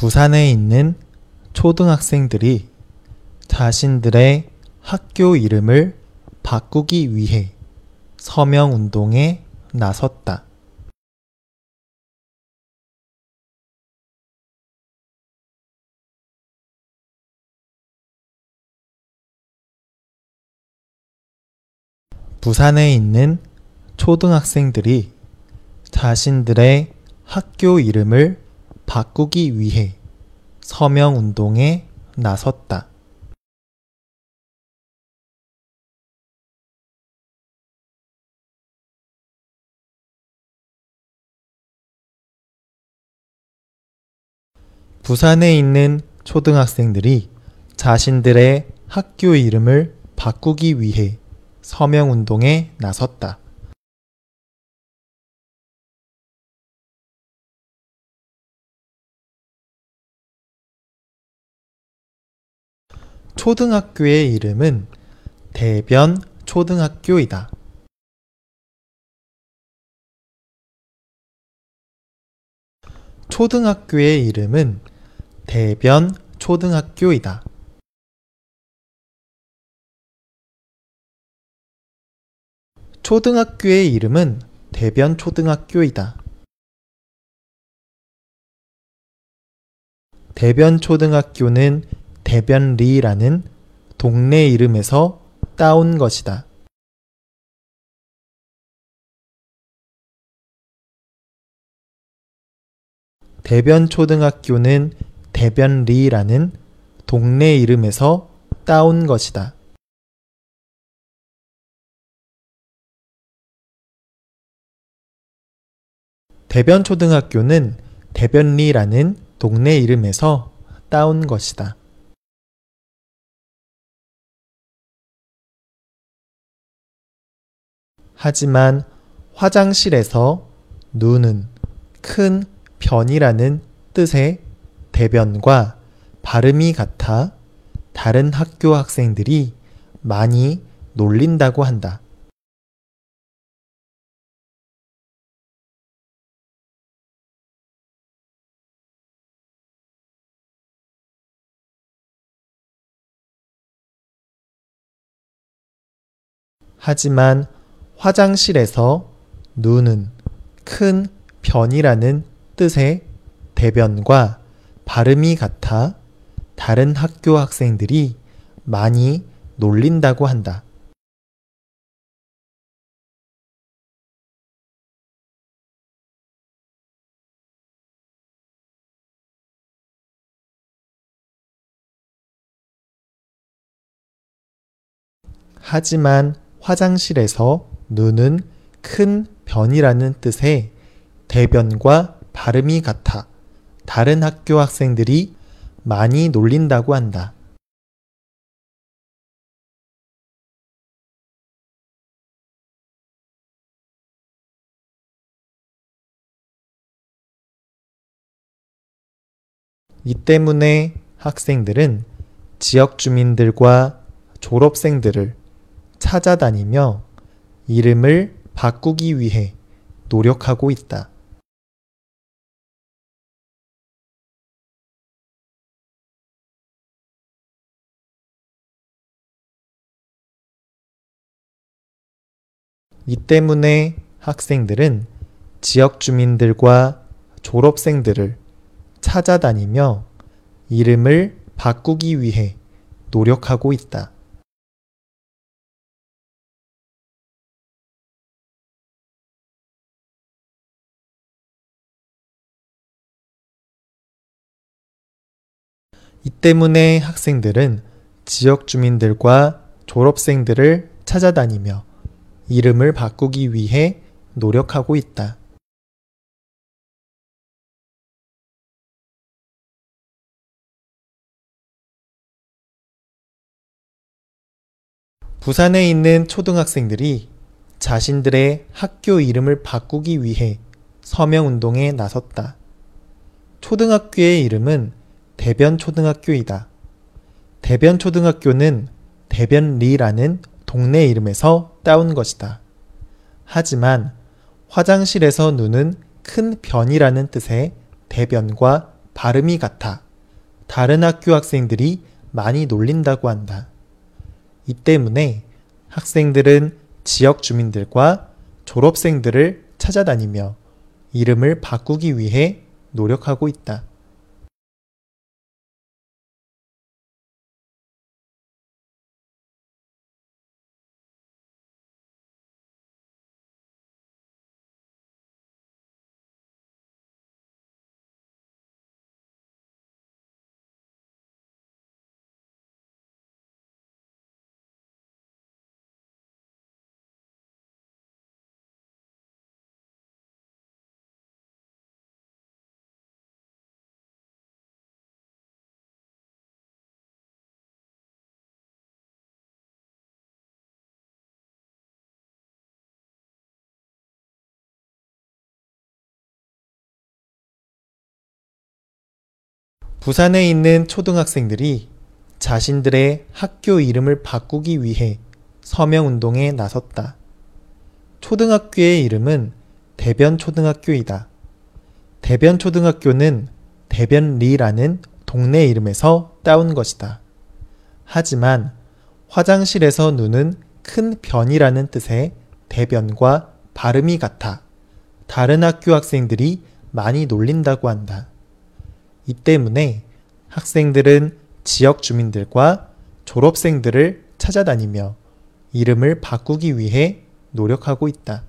부산에 있는 초등학생들이 자신들의 학교 이름을 바꾸기 위해 서명 운동에 나섰다. 부산에 있는 초등학생들이 자신들의 학교 이름을 바꾸기 위해 서명 운동에 나섰다. 부산에 있는 초등학생들이 자신들의 학교 이름을 바꾸기 위해 서명 운동에 나섰다. 초등학교의 이름은 대변 초등학교이다. 초등학교의 이름은 대변 초등학교이다. 초등학교의 이름은 대변 초등학교이다. 대변 초등학교는 대변리라는 동네 이름에서 따온 것이다. 대변 초등학교는 대변리라는 동네 이름에서 따온 것이다. 대변 초등학교는 대변리라는 동네 이름에서 따온 것이다. 하지만 화장실에서 누는 큰 변이라는 뜻의 대변과 발음이 같아 다른 학교 학생들이 많이 놀린다고 한다. 하지만 화장실에서 누는 큰 변이라는 뜻의 대변과 발음이 같아 다른 학교 학생들이 많이 놀린다고 한다. 하지만 화장실에서 누는 큰 변이라는 뜻의 대변과 발음이 같아 다른 학교 학생들이 많이 놀린다고 한다. 이 때문에 학생들은 지역 주민들과 졸업생들을 찾아다니며 이름을 바꾸기 위해 노력하고 있다. 이 때문에 학생들은 지역 주민들과 졸업생들을 찾아다니며 이름을 바꾸기 위해 노력하고 있다. 이 때문에 학생들은 지역 주민들과 졸업생들을 찾아다니며 이름을 바꾸기 위해 노력하고 있다. 부산에 있는 초등학생들이 자신들의 학교 이름을 바꾸기 위해 서명 운동에 나섰다. 초등학교의 이름은 대변 초등학교이다. 대변 초등학교는 대변리라는 동네 이름에서 따온 것이다. 하지만 화장실에서 누는 큰 변이라는 뜻의 대변과 발음이 같아 다른 학교 학생들이 많이 놀린다고 한다. 이 때문에 학생들은 지역 주민들과 졸업생들을 찾아다니며 이름을 바꾸기 위해 노력하고 있다. 부산에 있는 초등학생들이 자신들의 학교 이름을 바꾸기 위해 서명 운동에 나섰다. 초등학교의 이름은 대변초등학교이다. 대변초등학교는 대변리라는 동네 이름에서 따온 것이다. 하지만 화장실에서 누는 큰 변이라는 뜻의 대변과 발음이 같아 다른 학교 학생들이 많이 놀린다고 한다. 이 때문에 학생들은 지역 주민들과 졸업생들을 찾아다니며 이름을 바꾸기 위해 노력하고 있다.